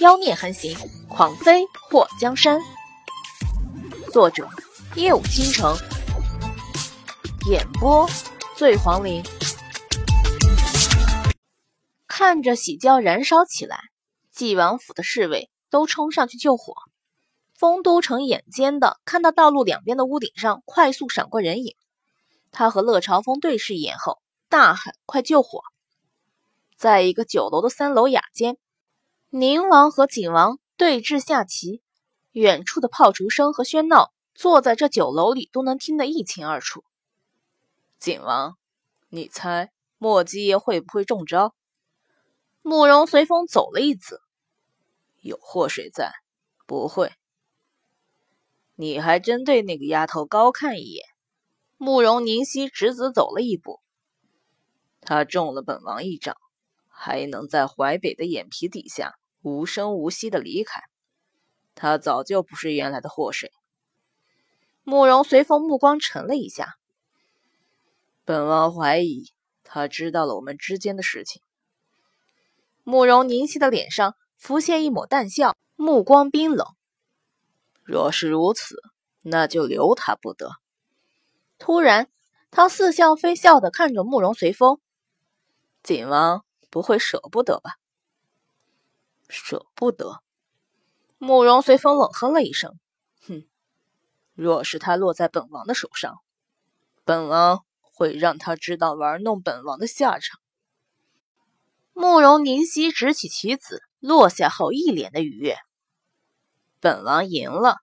妖孽横行，狂妃祸江山。作者：夜舞倾城，演播：醉黄林。看着喜轿燃烧起来，纪王府的侍卫都冲上去救火。丰都城眼尖的看到道路两边的屋顶上快速闪过人影，他和乐朝风对视一眼后，大喊：“快救火！”在一个酒楼的三楼雅间。宁王和景王对峙下棋，远处的炮竹声和喧闹，坐在这酒楼里都能听得一清二楚。景王，你猜莫姬爷会不会中招？慕容随风走了一子，有祸水在，不会。你还真对那个丫头高看一眼。慕容凝曦直子走了一步，他中了本王一掌。还能在淮北的眼皮底下无声无息的离开，他早就不是原来的祸水。慕容随风目光沉了一下，本王怀疑他知道了我们之间的事情。慕容凝曦的脸上浮现一抹淡笑，目光冰冷。若是如此，那就留他不得。突然，他似笑非笑的看着慕容随风，景王。不会舍不得吧？舍不得。慕容随风冷哼了一声：“哼，若是他落在本王的手上，本王会让他知道玩弄本王的下场。”慕容凝曦执起棋子，落下后一脸的愉悦：“本王赢了。”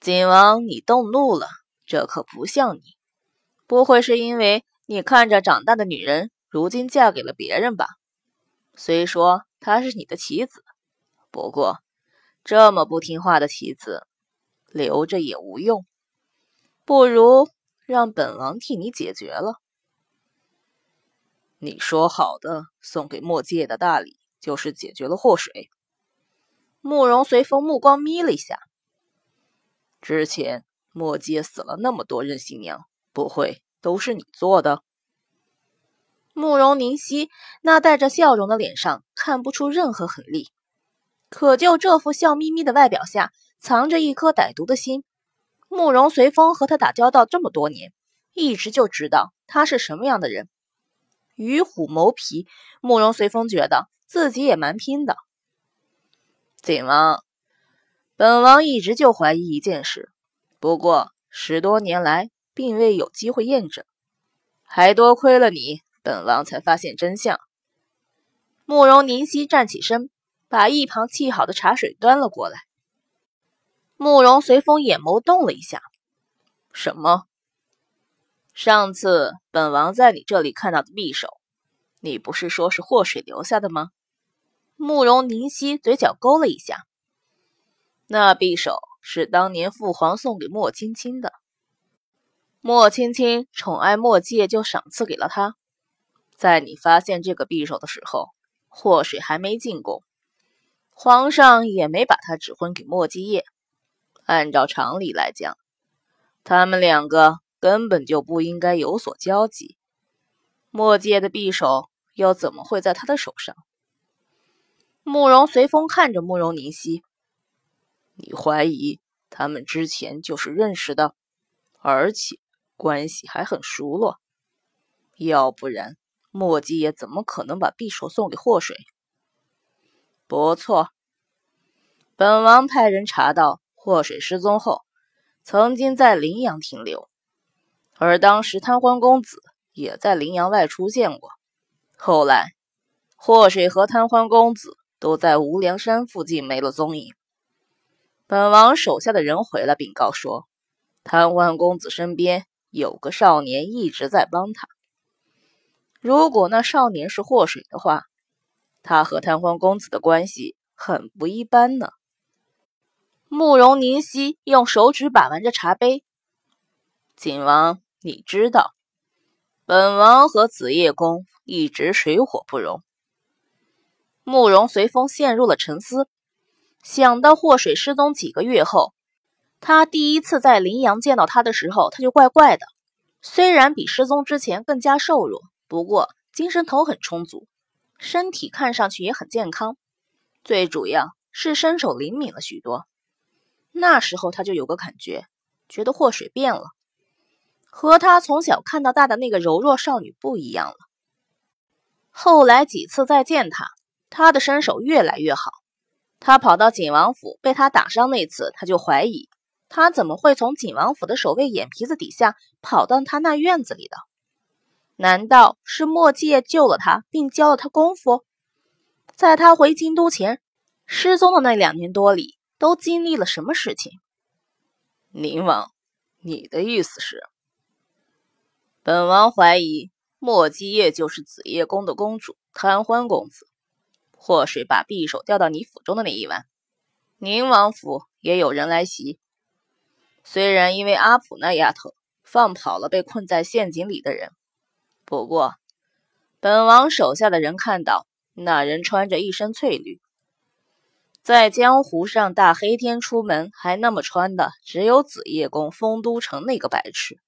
景王，你动怒了，这可不像你。不会是因为你看着长大的女人？如今嫁给了别人吧？虽说她是你的棋子，不过这么不听话的棋子留着也无用，不如让本王替你解决了。你说好的送给墨界的大礼，就是解决了祸水。慕容随风目光眯了一下，之前墨界死了那么多任新娘，不会都是你做的？慕容凝曦那带着笑容的脸上看不出任何狠戾，可就这副笑眯眯的外表下，藏着一颗歹毒的心。慕容随风和他打交道这么多年，一直就知道他是什么样的人。与虎谋皮，慕容随风觉得自己也蛮拼的。景王，本王一直就怀疑一件事，不过十多年来并未有机会验证，还多亏了你。本王才发现真相。慕容凝曦站起身，把一旁沏好的茶水端了过来。慕容随风眼眸动了一下：“什么？上次本王在你这里看到的匕首，你不是说是祸水留下的吗？”慕容凝曦嘴角勾了一下：“那匕首是当年父皇送给莫青青的，莫青青宠爱莫界，就赏赐给了他。”在你发现这个匕首的时候，祸水还没进宫，皇上也没把他指婚给莫继业。按照常理来讲，他们两个根本就不应该有所交集。莫界的匕首又怎么会在他的手上？慕容随风看着慕容凝曦，你怀疑他们之前就是认识的，而且关系还很熟络，要不然？莫姬爷怎么可能把匕首送给祸水？不错，本王派人查到，祸水失踪后，曾经在陵阳停留，而当时贪欢公子也在陵阳外出现过。后来，祸水和贪欢公子都在无量山附近没了踪影。本王手下的人回来禀告说，贪欢公子身边有个少年一直在帮他。如果那少年是祸水的话，他和贪欢公子的关系很不一般呢。慕容凝曦用手指把玩着茶杯。景王，你知道，本王和紫夜宫一直水火不容。慕容随风陷入了沉思，想到祸水失踪几个月后，他第一次在林阳见到他的时候，他就怪怪的。虽然比失踪之前更加瘦弱。不过精神头很充足，身体看上去也很健康，最主要是身手灵敏了许多。那时候他就有个感觉，觉得祸水变了，和他从小看到大的那个柔弱少女不一样了。后来几次再见他，他的身手越来越好。他跑到景王府被他打伤那次，他就怀疑他怎么会从景王府的守卫眼皮子底下跑到他那院子里的？难道是墨迹救了他，并教了他功夫？在他回京都前失踪的那两年多里，都经历了什么事情？宁王，你的意思是？本王怀疑莫姬夜就是紫夜宫的公主贪欢公子。祸水把匕首掉到你府中的那一晚，宁王府也有人来袭。虽然因为阿普那丫头放跑了被困在陷阱里的人。不过，本王手下的人看到那人穿着一身翠绿，在江湖上大黑天出门还那么穿的，只有紫夜宫丰都城那个白痴。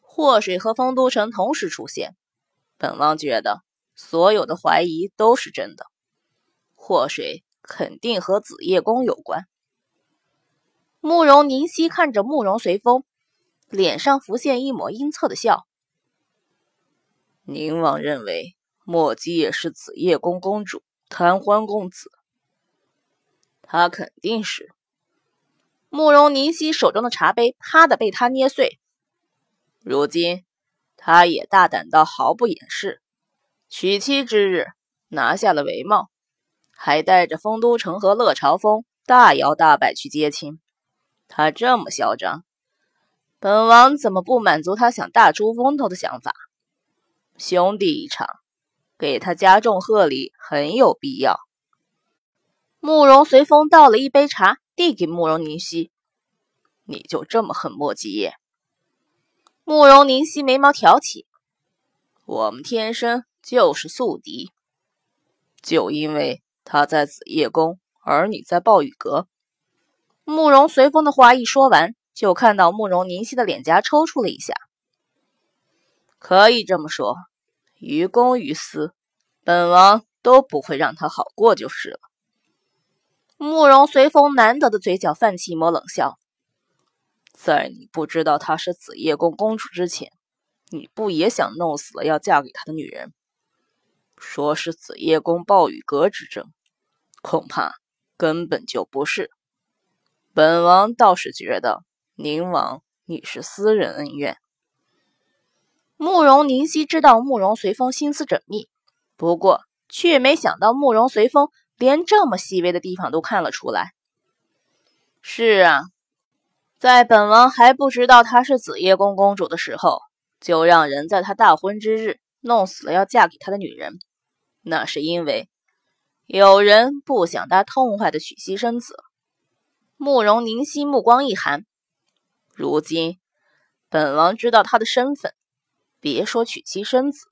祸水和丰都城同时出现，本王觉得所有的怀疑都是真的，祸水肯定和紫夜宫有关。慕容凝曦看着慕容随风，脸上浮现一抹阴恻的笑。宁王认为莫姬也是紫夜宫公主贪欢公子，他肯定是。慕容凝曦手中的茶杯啪的被他捏碎。如今他也大胆到毫不掩饰，娶妻之日拿下了帷帽，还带着丰都城和乐朝风大摇大摆去接亲。他这么嚣张，本王怎么不满足他想大出风头的想法？兄弟一场，给他加重贺礼很有必要。慕容随风倒了一杯茶，递给慕容凝曦：“你就这么恨莫吉叶？”慕容凝曦眉毛挑起：“我们天生就是宿敌，就因为他在紫夜宫，而你在暴雨阁。”慕容随风的话一说完，就看到慕容凝曦的脸颊抽搐了一下。可以这么说，于公于私，本王都不会让他好过就是了。慕容随风难得的嘴角泛起一抹冷笑，在你不知道她是紫夜宫公主之前，你不也想弄死了要嫁给他的女人？说是紫夜宫暴雨阁之争，恐怕根本就不是。本王倒是觉得，宁王你是私人恩怨。慕容凝曦知道慕容随风心思缜密，不过却没想到慕容随风连这么细微的地方都看了出来。是啊，在本王还不知道她是紫夜宫公主的时候，就让人在她大婚之日弄死了要嫁给他的女人。那是因为有人不想她痛快的娶妻生子。慕容凝曦目光一寒，如今本王知道她的身份。别说娶妻生子，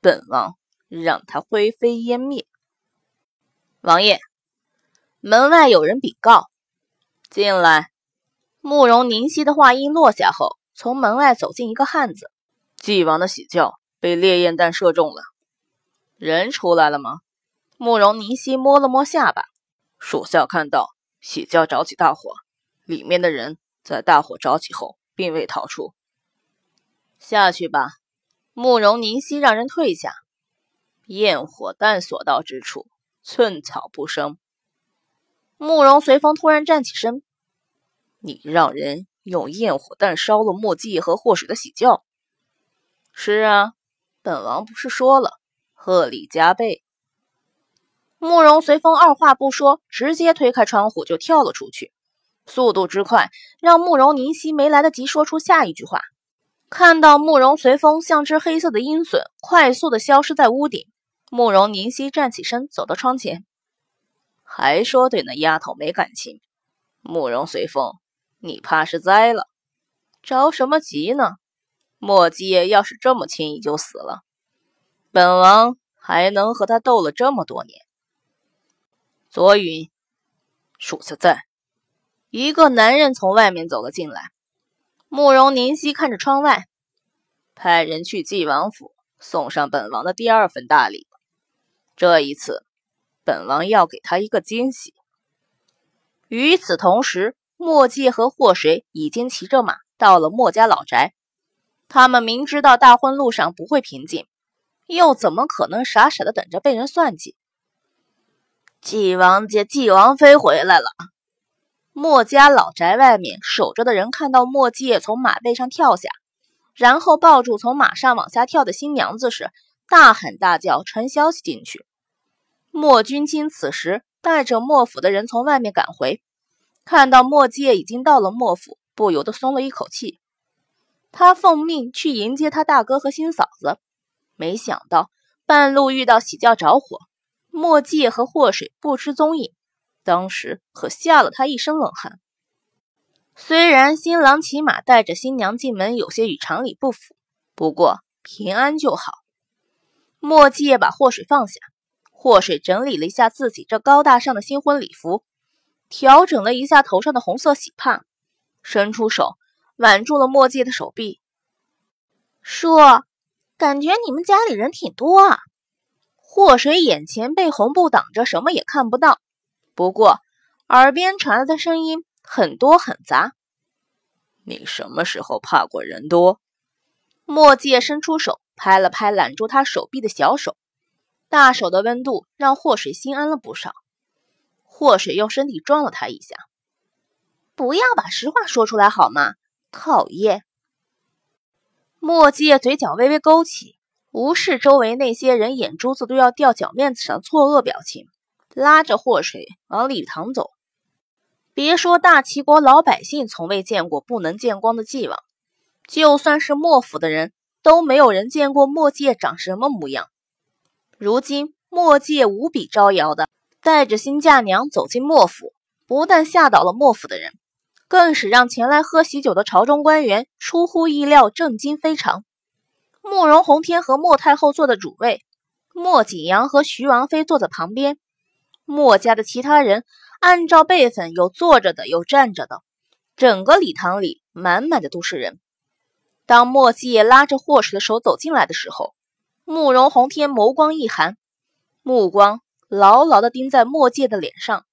本王让他灰飞烟灭。王爷，门外有人禀告，进来。慕容凝曦的话音落下后，从门外走进一个汉子。纪王的喜轿被烈焰弹射中了，人出来了吗？慕容凝曦摸了摸下巴，属下看到喜轿着起大火，里面的人在大火着起后并未逃出。下去吧，慕容凝曦让人退下。焰火弹所到之处，寸草不生。慕容随风突然站起身：“你让人用焰火弹烧了墨迹和祸水的喜轿？”“是啊，本王不是说了，贺礼加倍。”慕容随风二话不说，直接推开窗户就跳了出去，速度之快，让慕容凝曦没来得及说出下一句话。看到慕容随风像只黑色的鹰隼，快速的消失在屋顶。慕容凝曦站起身，走到窗前，还说对那丫头没感情。慕容随风，你怕是栽了，着什么急呢？莫姬要是这么轻易就死了，本王还能和他斗了这么多年。左允，属下在。一个男人从外面走了进来。慕容凝曦看着窗外，派人去纪王府送上本王的第二份大礼。这一次，本王要给他一个惊喜。与此同时，墨界和祸水已经骑着马到了墨家老宅。他们明知道大婚路上不会平静，又怎么可能傻傻的等着被人算计？纪王爷、纪王妃回来了。墨家老宅外面守着的人看到墨界从马背上跳下，然后抱住从马上往下跳的新娘子时，大喊大叫传消息进去。莫君清此时带着莫府的人从外面赶回，看到莫界已经到了莫府，不由得松了一口气。他奉命去迎接他大哥和新嫂子，没想到半路遇到喜轿着火，莫界和祸水不知踪影，当时可吓了他一身冷汗。虽然新郎骑马带着新娘进门有些与常理不符，不过平安就好。莫界把祸水放下。祸水整理了一下自己这高大上的新婚礼服，调整了一下头上的红色喜帕，伸出手挽住了墨迹的手臂。说：“感觉你们家里人挺多啊。”祸水眼前被红布挡着，什么也看不到。不过耳边传来的声音很多很杂。你什么时候怕过人多？墨界伸出手拍了拍揽住他手臂的小手。大手的温度让祸水心安了不少。祸水用身体撞了他一下。不要把实话说出来好吗？讨厌！墨界嘴角微微勾起，无视周围那些人眼珠子都要掉脚面子上错愕表情，拉着祸水往礼堂走。别说大齐国老百姓从未见过不能见光的纪王，就算是墨府的人都没有人见过墨界长什么模样。如今，墨界无比招摇的带着新嫁娘走进墨府，不但吓倒了墨府的人，更是让前来喝喜酒的朝中官员出乎意料震惊非常。慕容宏天和莫太后坐的主位，莫景阳和徐王妃坐在旁边。墨家的其他人按照辈分，有坐着的，有站着的，整个礼堂里满满的都是人。当墨界拉着霍氏的手走进来的时候，慕容宏天眸光一寒，目光牢牢地盯在墨界的脸上。